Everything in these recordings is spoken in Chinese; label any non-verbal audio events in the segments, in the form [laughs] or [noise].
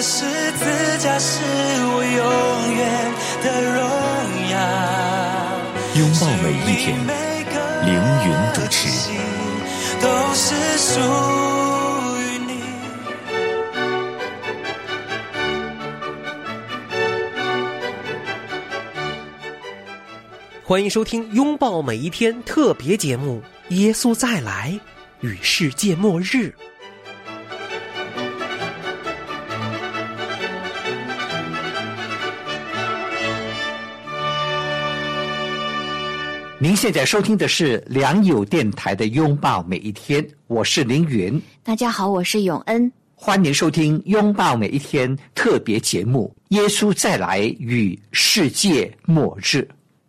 的十字架是我永远的荣耀。拥抱每一天，凌云主持。都是属于你。欢迎收听《拥抱每一天》特别节目《耶稣再来与世界末日》。您现在收听的是良友电台的《拥抱每一天》，我是凌云，大家好，我是永恩。欢迎收听《拥抱每一天》特别节目《耶稣再来与世界末日》。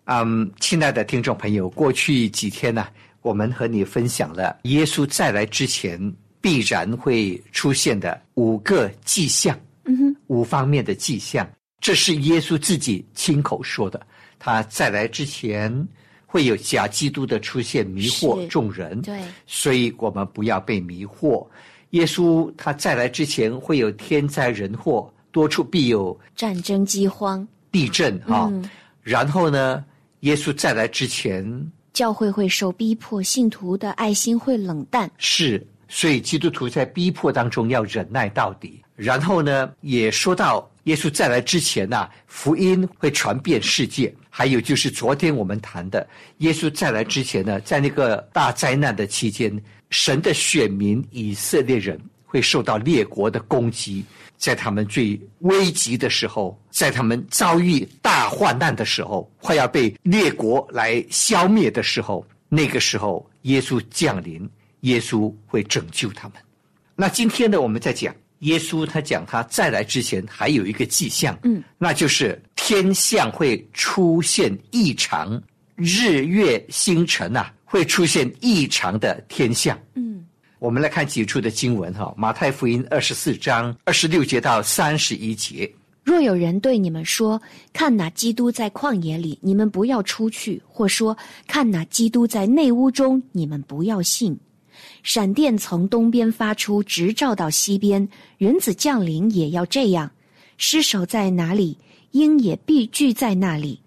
嗯，亲爱的听众朋友，过去几天呢，我们和你分享了耶稣再来之前必然会出现的五个迹象，嗯哼，五方面的迹象，这是耶稣自己亲口说的。他再来之前会有假基督的出现，迷惑众人。对，所以我们不要被迷惑。耶稣他再来之前会有天灾人祸，多处必有战争饥荒，地震哈、嗯然后呢，耶稣再来之前教会会受逼迫，信徒的爱心会冷淡。是，所以基督徒在逼迫当中要忍耐到底。然后呢，也说到耶稣再来之前呐、福音会传遍世界。还有就是昨天我们谈的，耶稣再来之前呢，在那个大灾难的期间，神的选民以色列人会受到列国的攻击，在他们最危急的时候，在他们遭遇大患难的时候，快要被列国来消灭的时候，那个时候耶稣降临，耶稣会拯救他们。那今天呢，我们在讲耶稣，他讲他再来之前还有一个迹象，嗯，那就是天象会出现异常，日月星辰啊会出现异常的天象。嗯，我们来看几处的经文哈，马太福音二十四章二十六节到三十一节。若有人对你们说：“看哪，基督在旷野里”，你们不要出去；或说：“看哪，基督在内屋中”，你们不要信。闪电从东边发出，直照到西边；人子降临也要这样。尸首在哪里，鹰也必聚在那里。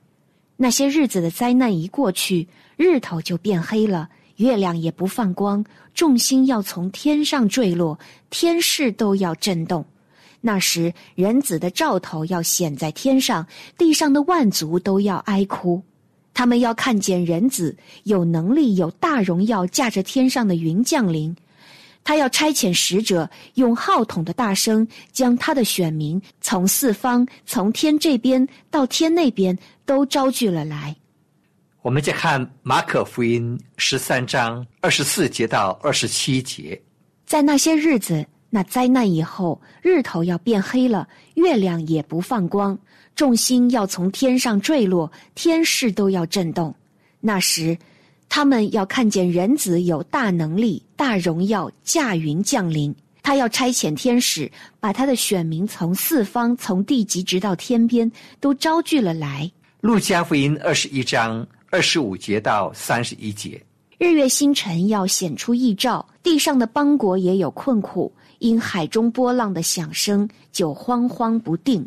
那些日子的灾难一过去，日头就变黑了，月亮也不放光，众星要从天上坠落，天势都要震动。那时，人子的兆头要显在天上，地上的万族都要哀哭。他们要看见人子有能力、有大荣耀，驾着天上的云降临。他要差遣使者，用号筒的大声，将他的选民从四方、从天这边到天那边都招聚了来。我们再看马可福音十三章二十四节到二十七节。在那些日子，那灾难以后，日头要变黑了，月亮也不放光，众星要从天上坠落，天势都要震动。那时，他们要看见人子有大能力、大荣耀，驾云降临。他要差遣天使，把他的选民从四方、从地极直到天边，都招聚了来。路加福音二十一章二十五节到三十一节。日月星辰要显出异兆，地上的邦国也有困苦，因海中波浪的响声，就慌慌不定。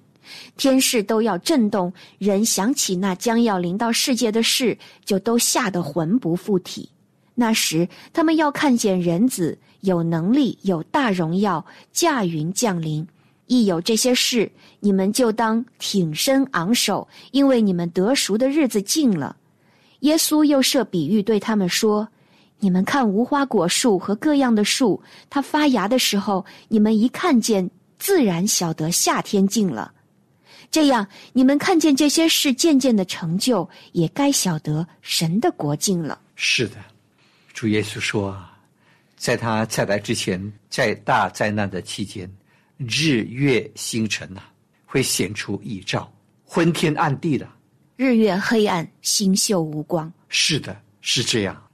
天势都要震动，人想起那将要临到世界的事，就都吓得魂不附体。那时，他们要看见人子有能力、有大荣耀，驾云降临。一有这些事，你们就当挺身昂首，因为你们得赎的日子近了。耶稣又设比喻对他们说：“你们看无花果树和各样的树，它发芽的时候，你们一看见，自然晓得夏天近了。这样，你们看见这些事渐渐的成就，也该晓得神的国境了。是的，主耶稣说，在他再来之前，在大灾难的期间，日月星辰呐、会显出异兆，昏天暗地的。日月黑暗，星宿无光。是的，是这样。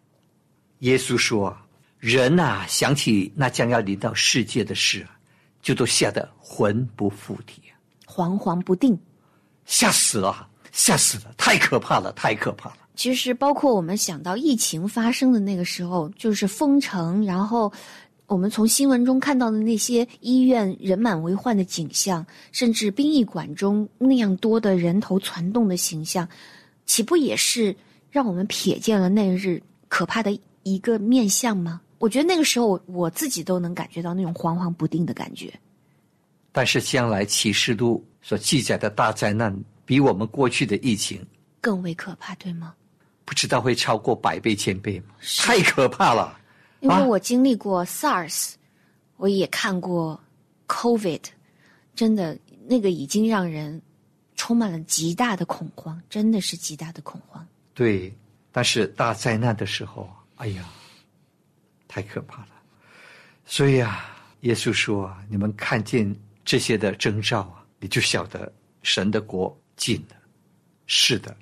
耶稣说啊：“人呐、想起那将要临到世界的事啊，就都吓得魂不附体啊，惶惶不定。吓死了，吓死了，太可怕了，太可怕了。其实，包括我们想到疫情发生的那个时候，就是封城，然后我们从新闻中看到的那些医院人满为患的景象，甚至殡仪馆中那样多的人头攒动的形象，岂不也是让我们瞥见了那日可怕的一个面相吗？我觉得那个时候，我自己都能感觉到那种惶惶不定的感觉。但是将来启示录所记载的大灾难，比我们过去的疫情更为可怕，对吗？不知道会超过百倍千倍吗？太可怕了！因为啊我经历过 SARS，我也看过 COVID，真的那个已经让人充满了极大的恐慌，真的是极大的恐慌。对，但是大灾难的时候，哎呀，太可怕了。所以啊，耶稣说啊，你们看见这些的征兆啊，你就晓得神的国近了。是的，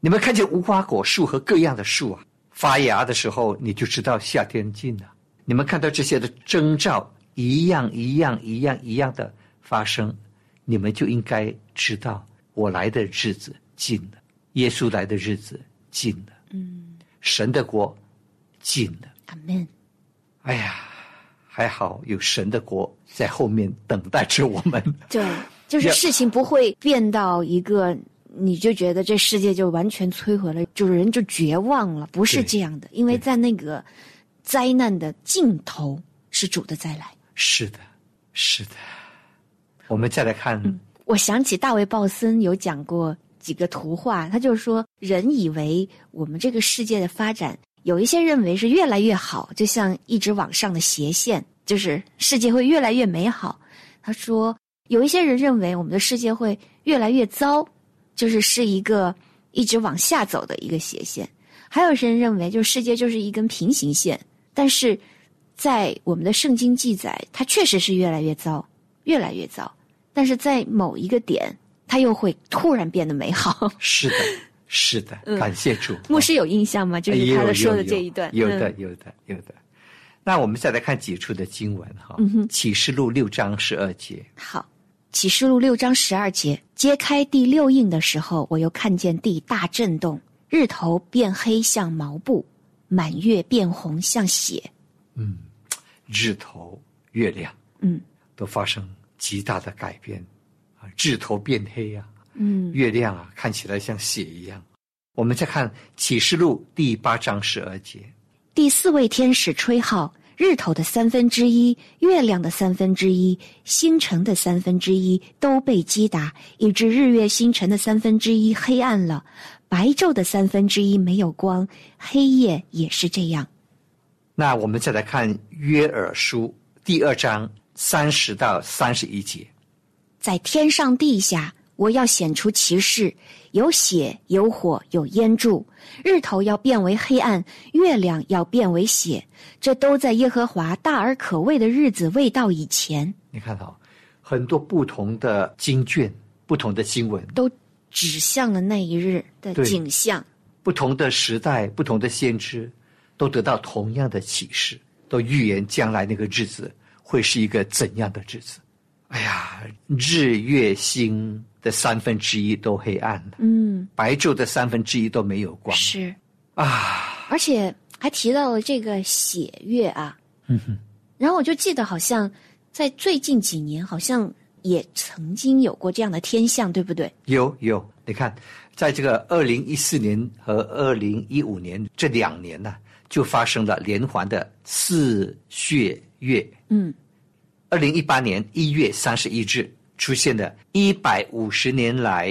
你们看见无花果树和各样的树啊发芽的时候，你就知道夏天近了。你们看到这些的征兆一样一样一样一样的发生，你们就应该知道我来的日子近了，耶稣来的日子近了，嗯，神的国近了。阿门。哎呀，还好有神的国在后面等待着我们。[laughs] 对，就是事情不会变到一个，你就觉得这世界就完全摧毁了，就是人就绝望了，不是这样的，因为在那个灾难的尽头是主的再来。是的，是的。我们再来看，我想起大卫·鲍森有讲过几个图画，他就是说，人以为我们这个世界的发展，有一些认为是越来越好，就像一直往上的斜线，就是世界会越来越美好。他说，有一些人认为我们的世界会越来越糟，就是是一个一直往下走的一个斜线。还有些人认为，就是世界就是一根平行线，但是在我们的圣经记载，它确实是越来越糟，越来越糟。但是在某一个点，它又会突然变得美好。是的，是的，感谢主。牧师有印象吗？就是他的说的这一段。有的，嗯有的，有的。那我们再来看几处的经文哈，启示录》六章十二节，好，启示录六章十二节，揭开第六印的时候，我又看见地大震动，日头变黑像毛布，满月变红像血。嗯日头、月亮嗯都发生极大的改变啊，日头变黑呀、嗯，月亮啊看起来像血一样。我们再看启示录第八章十二节，第四位天使吹号，日头的三分之一、月亮的三分之一、星辰的三分之一都被击打，以致日月星辰的三分之一黑暗了，白昼的三分之一没有光，黑夜也是这样。那我们再来看约珥书第二章三十到三十一节。在天上地下，我要显出奇事：有血，有火，有烟柱。日头要变为黑暗，月亮要变为血。这都在耶和华大而可畏的日子未到以前，你看到、很多不同的经卷、不同的经文、都指向了那一日的景象。不同的时代、不同的先知，都得到同样的启示，都预言将来那个日子会是一个怎样的日子。哎呀，日月星的三分之一都黑暗了，嗯，白昼的三分之一都没有光是，啊！而且还提到了这个血月啊。嗯哼，然后我就记得，好像在最近几年，好像也曾经有过这样的天象，对不对？有有，你看，在这个二零一四年和二零一五年这两年呢、就发生了连环的四血月。嗯，二零一八年一月三十一日出现的一百五十年来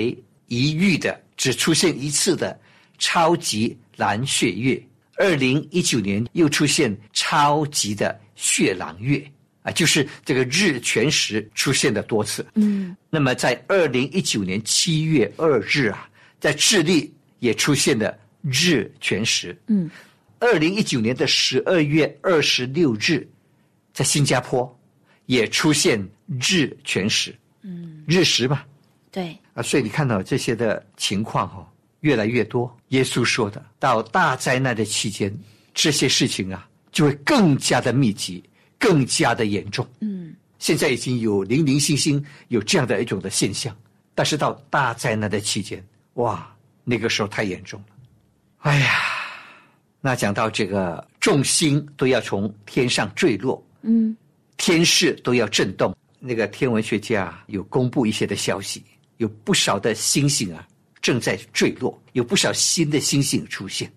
一遇的，只出现一次的超级蓝血月。二零一九年又出现超级的血狼月啊，就是这个日全食出现的多次。嗯，那么在二零一九年七月二日啊，在智利也出现了日全食。嗯，二零一九年的十二月二十六日，在新加坡也出现日全食，嗯，日食嘛，对，啊，所以你看到这些的情况哦，越来越多。耶稣说的，到大灾难的期间，这些事情啊，就会更加的密集，更加的严重。嗯，现在已经有零零星星有这样的一种的现象，但是到大灾难的期间，哇，那个时候太严重了。哎呀，那讲到这个众星都要从天上坠落，嗯天势都要震动。那个天文学家有公布一些的消息，有不少的星星啊正在坠落，有不少新的星星出现。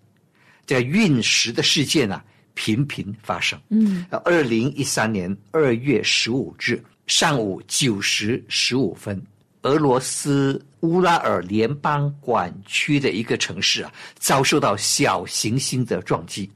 这个陨石的事件啊频频发生。嗯，二零一三年二月十五日上午九时十五分，俄罗斯乌拉尔联邦管区的一个城市啊，遭受到小行星的撞击，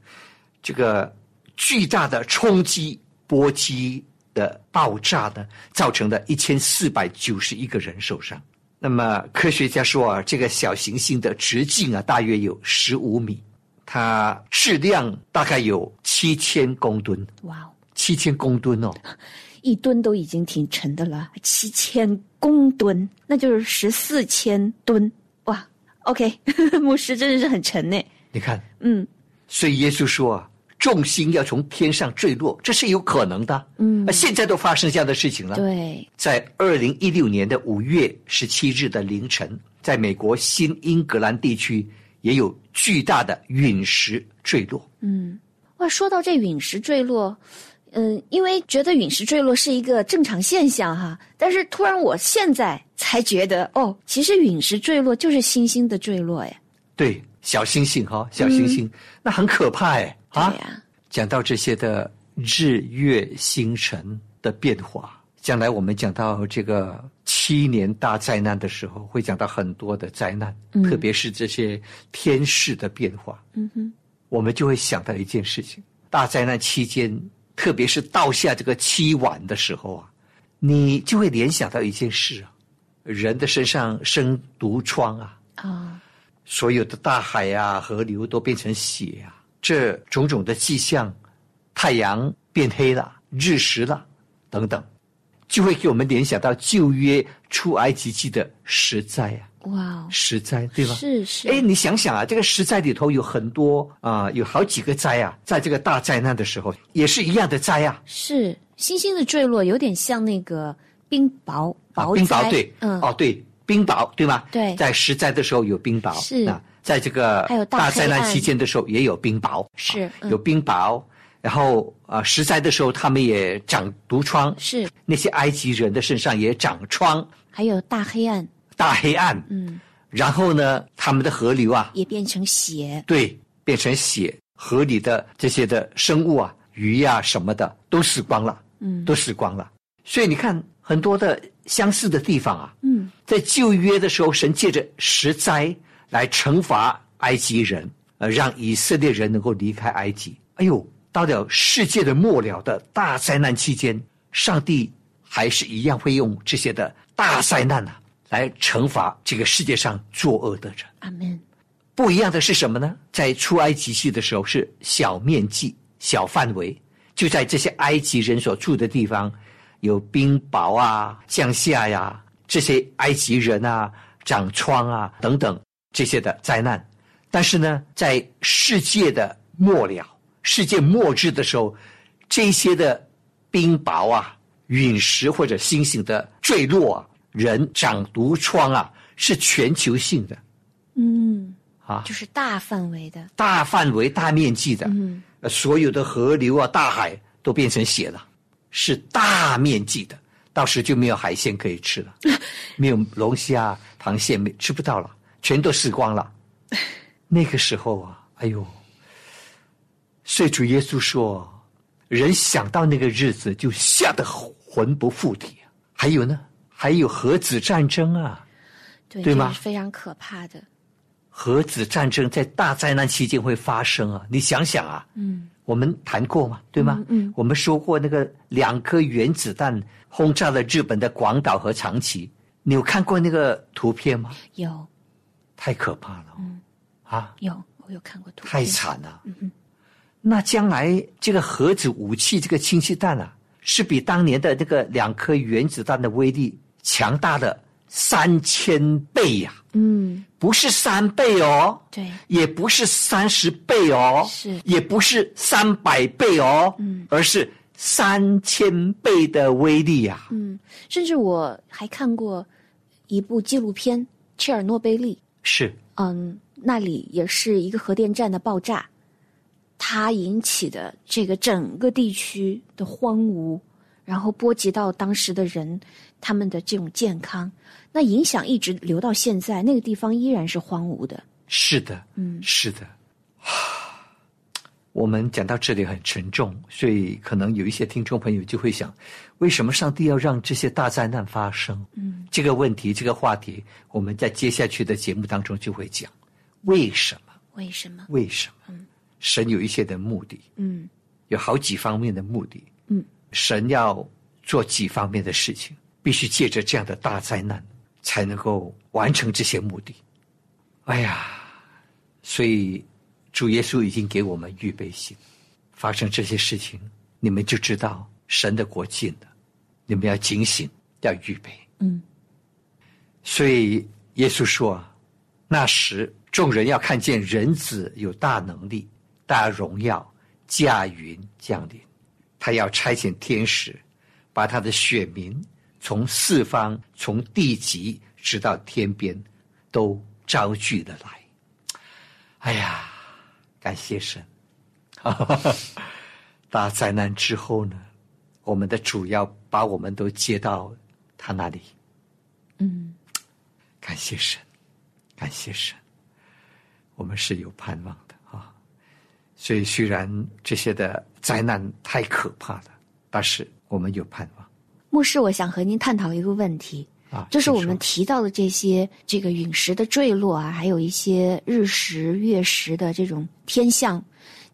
这个巨大的冲击波及的爆炸呢，造成的一千四百九十一个人受伤。那么科学家说啊，这个小行星的直径啊，大约有十五米，它质量大概有七千公吨，哇哦，七千公吨哦。[laughs] 一吨都已经挺沉的了，七千公吨，那就是十四千吨，哇，OK，[laughs] 牧师真的是很沉呢。你看，嗯所以耶稣说啊，众星要从天上坠落，这是有可能的。嗯。啊，，现在都发生这样的事情了。对，在二零一六年的五月十七日的凌晨，在美国新英格兰地区也有巨大的陨石坠落。嗯，哇，说到这陨石坠落，嗯，因为觉得陨石坠落是一个正常现象哈，但是突然我现在才觉得，哦，其实陨石坠落就是星星的坠落哎，对，小星星哈、小星星，那很可怕哎啊！讲到这些的日月星辰的变化，将来我们讲到这个七年大灾难的时候，会讲到很多的灾难，嗯。特别是这些天势的变化，嗯哼，我们就会想到一件事情：大灾难期间，特别是到下这个七晚的时候啊，你就会联想到一件事啊，人的身上生毒疮啊，啊、所有的大海啊、河流都变成血啊，这种种的迹象，太阳变黑了、日食了等等，就会给我们联想到旧约出埃及记的十灾啊，哇哦，十灾对吧？是是，哎，你想想啊，这个十灾里头有很多啊、有好几个灾啊，在这个大灾难的时候也是一样的灾啊。是星星的坠落，有点像那个冰雹啊冰雹对，嗯，哦对，冰雹对吗？对在十灾的时候有冰雹，是啊，在这个大大灾难期间的时候也有冰雹，是嗯。啊有冰雹。然后啊，十灾的时候他们也长毒疮，是，那些埃及人的身上也长疮，还有大黑暗，大黑暗。嗯，然后呢，他们的河流啊，也变成血，对，变成血，河里的这些的生物啊，鱼呀、什么的都死光了，嗯。都死光了。所以你看很多的相似的地方啊，嗯，在旧约的时候，神借着十灾来惩罚埃及人，呃，让以色列人能够离开埃及。哎呦，到了世界的末了的大灾难期间，上帝还是一样会用这些的大灾难啊，来惩罚这个世界上作恶的人。阿门，不一样的是什么呢？在出埃及记的时候是小面积、小范围，就在这些埃及人所住的地方，有冰雹啊、降下呀，这些埃及人啊、长疮啊等等这些的灾难。但是呢，在世界的末了、世界末日的时候，这些的冰雹啊、陨石或者星星的坠落啊，人长毒疮啊，是全球性的。嗯，啊。就是大范围的，大范围、大面积的，嗯，呃所有的河流啊、大海都变成血了，是大面积的，到时就没有海鲜可以吃了，[laughs] 没有龙虾、螃蟹没吃不到了，全都死光了。[laughs] 那个时候啊，哎呦，所以主耶稣说，人想到那个日子就吓得魂不附体啊。还有呢，还有核子战争啊，对，对吗非常可怕的，核子战争在大灾难期间会发生啊！你想想啊，嗯，我们谈过嘛，对吗？嗯嗯我们说过那个两颗原子弹轰炸了日本的广岛和长崎，你有看过那个图片吗？有太可怕了，嗯。啊，有，我有看过图，太惨了。嗯哼。那将来这个核子武器、这个氢气弹啊，是比当年的那个两颗原子弹的威力强大了三千倍呀、嗯，不是三倍哦，对，也不是三十倍哦，是。也不是三百倍哦，嗯，而是三千倍的威力呀、嗯，甚至我还看过一部纪录片《切尔诺贝利》，是嗯，那里也是一个核电站的爆炸，它引起的这个整个地区的荒芜，然后波及到当时的人他们的这种健康，那影响一直留到现在，那个地方依然是荒芜的。是的，嗯是的。我们讲到这里很沉重，所以可能有一些听众朋友就会想，为什么上帝要让这些大灾难发生？嗯，这个问题，这个话题，我们在接下去的节目当中就会讲，为什么？为什么？为什么？神有一些的目的，嗯有好几方面的目的。嗯，神要做几方面的事情，必须借着这样的大灾难，才能够完成这些目的。哎呀，所以主耶稣已经给我们预备心，发生这些事情，你们就知道神的国近了，你们要警醒，要预备。嗯所以耶稣说：“那时众人要看见人子有大能力、大荣耀，驾云降临。他要差遣天使，把他的选民从四方、从地极直到天边，都招聚了来。”哎呀，感谢神！[laughs] 大灾难之后呢，我们的主要把我们都接到他那里。嗯感谢神，感谢神，我们是有盼望的啊！所以虽然这些的灾难太可怕了，但是我们有盼望牧师，我想和您探讨一个问题，啊！就是我们提到的这些这个陨石的坠落啊，还有一些日食、月食的这种天象，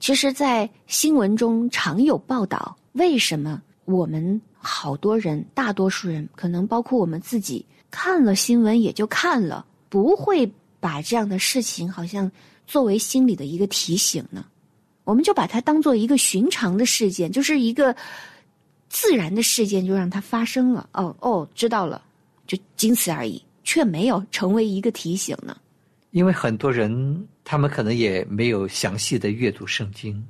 其实，在新闻中常有报道。为什么我们好多人，大多数人，可能包括我们自己，看了新闻也就看了，不会把这样的事情好像作为心里的一个提醒呢？我们就把它当做一个寻常的事件，就是一个自然的事件，就让它发生了。哦哦，知道了。就仅此而已，却没有成为一个提醒呢。因为很多人他们可能也没有详细的阅读圣经，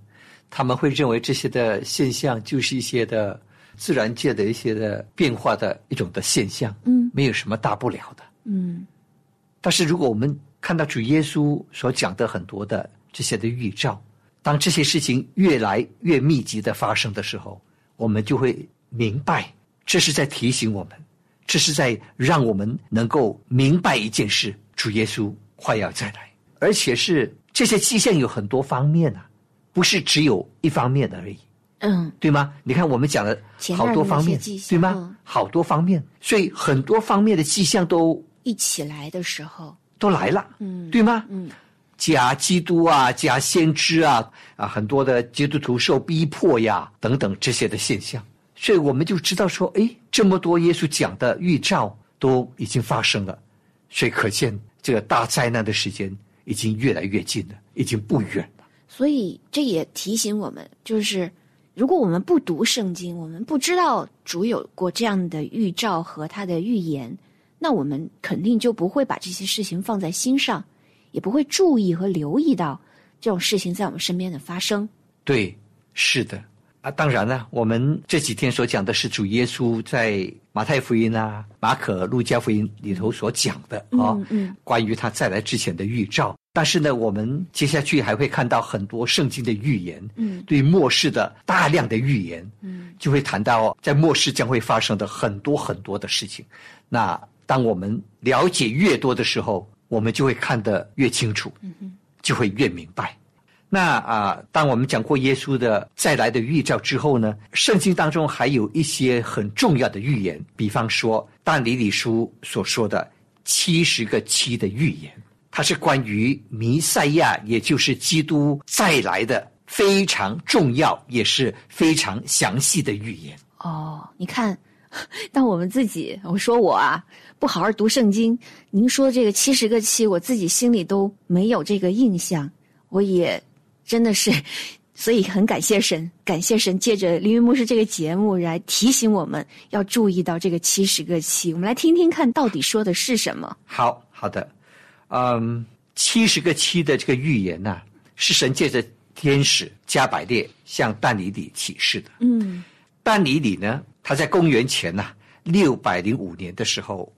他们会认为这些的现象就是一些的自然界的一些的变化的一种的现象，嗯没有什么大不了的。嗯但是如果我们看到主耶稣所讲的很多的这些的预兆，当这些事情越来越密集的发生的时候，我们就会明白，这是在提醒我们，这是在让我们能够明白一件事：主耶稣快要再来，而且是这些迹象有很多方面啊，不是只有一方面而已。嗯对吗？你看我们讲了好多方面对吗？嗯好多方面，所以很多方面的迹象都一起来的时候，都来了，嗯对吗？嗯假基督啊，假先知啊，啊，很多的基督徒受逼迫呀，等等这些的现象，所以我们就知道说，哎，这么多耶稣讲的预兆都已经发生了，所以可见这个大灾难的时间已经越来越近了，已经不远了。所以这也提醒我们，就是如果我们不读圣经，我们不知道主有过这样的预兆和他的预言，那我们肯定就不会把这些事情放在心上，也不会注意和留意到这种事情在我们身边的发生。对，是的啊，当然了，我们这几天所讲的是主耶稣在马太福音啊、马可、路加福音里头所讲的啊，嗯嗯关于他再来之前的预兆。但是呢，我们接下去还会看到很多圣经的预言，嗯对末世的大量的预言，嗯就会谈到在末世将会发生的很多很多的事情。那当我们了解越多的时候，我们就会看得越清楚，嗯就会越明白。那啊，当我们讲过耶稣的再来的预兆之后呢，圣经当中还有一些很重要的预言，比方说但以理书所说的七十个七的预言，它是关于弥赛亚，也就是基督再来的非常重要，也是非常详细的预言。哦，你看，[laughs] 当我们自己，我说我啊，不好好读圣经，您说这个七十个七，我自己心里都没有这个印象，我也真的是所以很感谢神，感谢神借着凌云牧师这个节目来提醒我们要注意到这个七十个七。我们来听听看，到底说的是什么？好好的，嗯，七十个七的这个预言呐、是神借着天使加百列向但尼里启示的。嗯但尼里呢，他在公元前呐六百零五年的时候，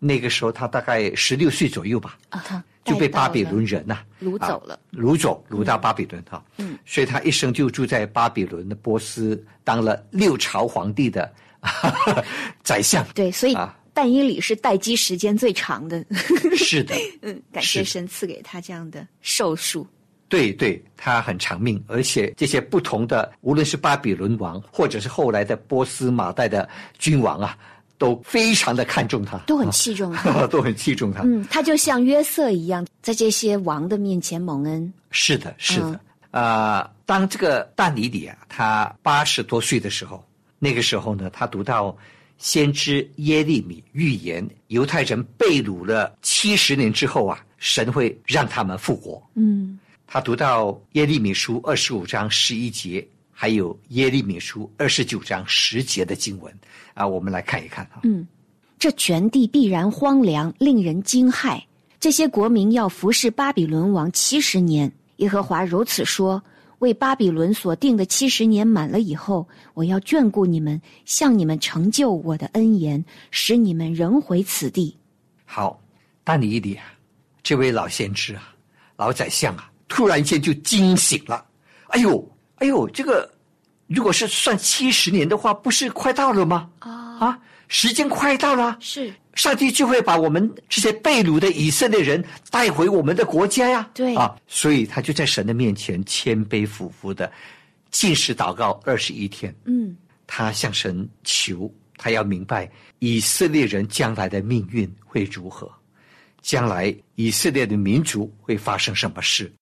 那个时候他大概十六岁左右吧，啊哈，就被巴比伦人呐、掳走了啊掳走，掳到巴比伦哈。嗯，所以他一生就住在巴比伦的波斯，当了六朝皇帝的 [laughs] 宰相。对，所以啊但以理是待机时间最长的。[laughs] 是的，嗯，感谢神赐给他这样的寿数。对对，他很长命，而且这些不同的，无论是巴比伦王，或者是后来的波斯马代的君王啊，都非常的看重他，都很器重他。[laughs] 都很器重他。嗯，他就像约瑟一样，在这些王的面前蒙恩。是的，是的。嗯啊、当这个但尼里啊，他八十多岁的时候，那个时候呢，他读到先知耶利米预言，犹太人被掳了七十年之后啊，神会让他们复活。嗯他读到耶利米书二十五章十一节，还有耶利米书二十九章十节的经文啊，我们来看一看啊。嗯，这全地必然荒凉，令人惊骇。这些国民要服侍巴比伦王七十年。耶和华如此说：为巴比伦所定的七十年满了以后，我要眷顾你们，向你们成就我的恩言，使你们仍回此地。好，但尼里啊，这位老先知啊，老宰相啊，突然间就惊醒了。哎呦，哎呦，这个如果是算七十年的话，不是快到了吗？啊，啊，时间快到了，是上帝就会把我们这些被掳的以色列人带回我们的国家呀。对啊，所以他就在神的面前谦卑俯伏的进食祷告二十一天。嗯他向神求，他要明白以色列人将来的命运会如何，将来以色列的民族会发生什么事。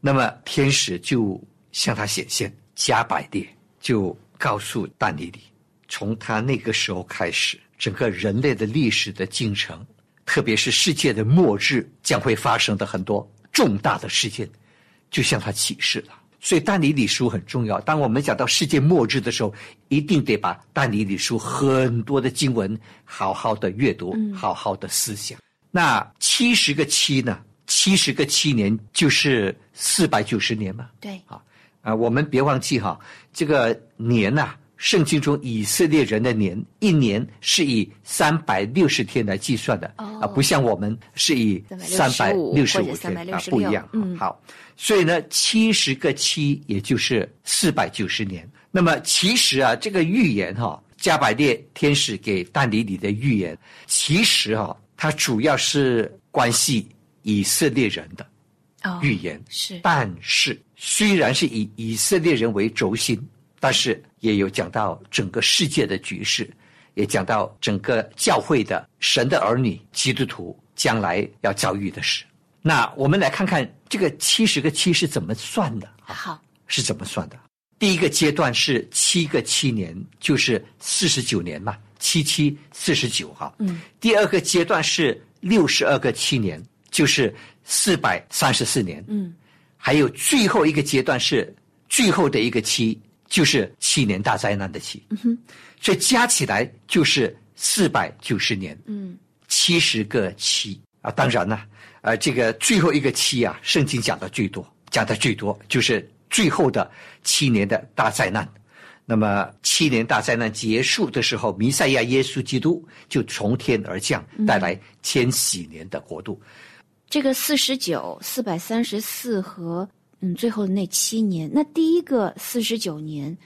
那么天使就向他显现，加百列就告诉但尼里，从他那个时候开始，整个人类的历史的进程，特别是世界的末日将会发生的很多重大的事件，就向他启示了。所以但尼里书很重要。当我们讲到世界末日的时候，一定得把但尼里书很多的经文好好的阅读，好好的思想。那七十个七呢？七十个七年就是四百九十年嘛。对，啊，我们别忘记哈，这个年呐、圣经中以色列人的年，一年是以三百六十天来计算的，哦啊，不像我们是以三百六十五天啊，366不一样。嗯好，所以呢，七十个七也就是四百九十年。那么其实啊，这个预言哈、加百列天使给但尼里的预言，其实哈、它主要是关系以色列人的。哦预言，是但是虽然是以以色列人为轴心，但是也有讲到整个世界的局势，也讲到整个教会的神的儿女基督徒将来要遭遇的事。那我们来看看这个七十个七是怎么算的啊？好，是怎么算的？第一个阶段是七个七年，就是四十九年嘛，七七四十九哈。嗯。第二个阶段是六十二个七年，就是四百三十四年。嗯还有最后一个阶段是最后的一个期，就是七年大灾难的期。嗯哼所以加起来就是四百九十年，嗯七十个七啊。当然呢，呃，这个最后一个七啊，圣经讲的最多，讲的最多就是最后的七年的大灾难。那么七年大灾难结束的时候，弥赛亚耶稣基督就从天而降，带来千禧年的国度。这个四十九、四百三十四和嗯最后的那七年，那第一个四十九年，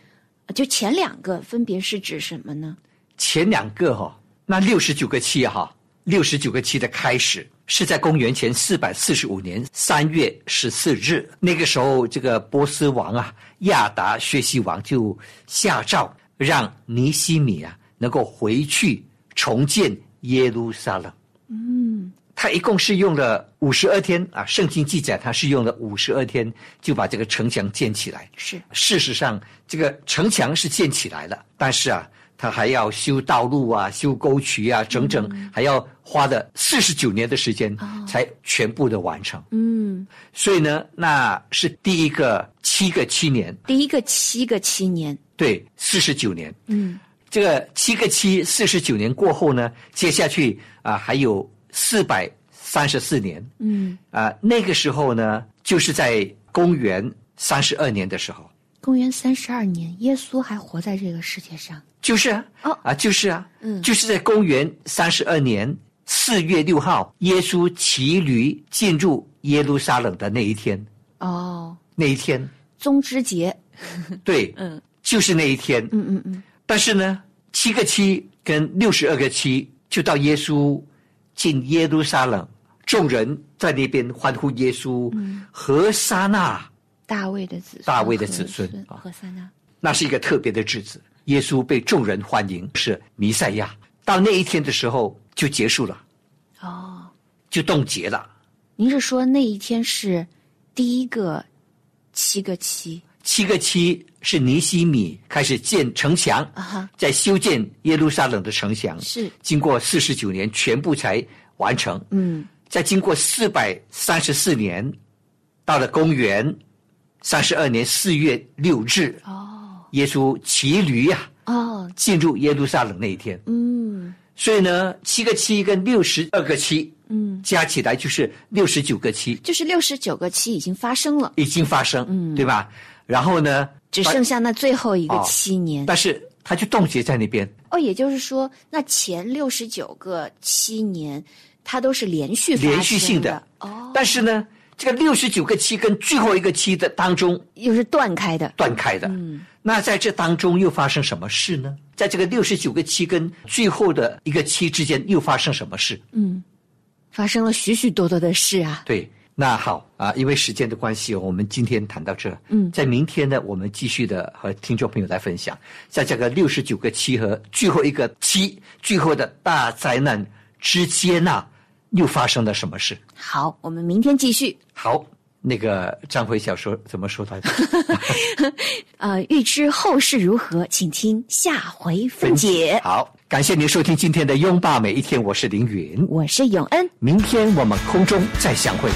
呃就前两个分别是指什么呢？前两个哈、那六十九个期哈、六十九个期的开始是在公元前四百四十五年三月十四日，那个时候这个波斯王啊亚达薛西王就下诏让尼西米啊能够回去重建耶路撒冷。嗯他一共是用了五十二天啊，圣经记载他是用了五十二天就把这个城墙建起来。是。事实上，这个城墙是建起来了，但是啊，他还要修道路啊，修沟渠啊，整整还要花了四十九年的时间才全部的完成。嗯，所以呢，那是第一个七个七年，第一个七个七年，对，四十九年。嗯，这个七个七四十九年过后呢，接下去啊、还有四百三十四年。嗯，啊、那个时候呢，就是在公元三十二年的时候，公元三十二年，耶稣还活在这个世界上。就是啊，哦。啊，就是啊，嗯。就是在公元三十二年四月六号，耶稣骑驴进入耶路撒冷的那一天，哦，那一天，宗之节。[laughs] 对，嗯。就是那一天。嗯嗯嗯，但是呢，七个七跟六十二个七，就到耶稣进耶路撒冷，众人在那边欢呼耶稣和撒那，大卫的子孙，大卫的子孙啊和撒那。那是一个特别的日子。耶稣被众人欢迎，是弥赛亚。到那一天的时候就结束了，哦，就冻结了。您是说那一天是第一个七个七七个七是尼西米开始建城墙？在修建耶路撒冷的城墙，是。经过四十九年全部才完成。嗯。在经过四百三十四年，到了公元三十二年四月六日，哦。耶稣骑驴呀、哦。进入耶路撒冷那一天。嗯。所以呢，七个七跟六十二个七嗯，加起来就是六十九个七，就是六十九个七已经发生了，已经发生，嗯。对吧？然后呢，只剩下那最后一个哦七年。但是它就冻结在那边，哦，也就是说，那前六十九个七年，它都是连续连续性的的哦，但是呢，这个六十九个七跟最后一个七的当中又是断开的。断开的。嗯，那在这当中又发生什么事呢？在这个六十九个七跟最后的一个七之间又发生什么事？嗯，发生了许许多多的事啊。对，那好啊，因为时间的关系，我们今天谈到这。嗯在明天呢，我们继续的和听众朋友来分享，在这个六十九个七和最后一个七，最后的大灾难之间呐、又发生了什么事？好，我们明天继续。好，那个张辉小说怎么说来着？[laughs] 呃，预知后事如何，请听下回分解。好，感谢您收听今天的拥抱每一天，我是凌云，我是永恩。明天我们空中再相会。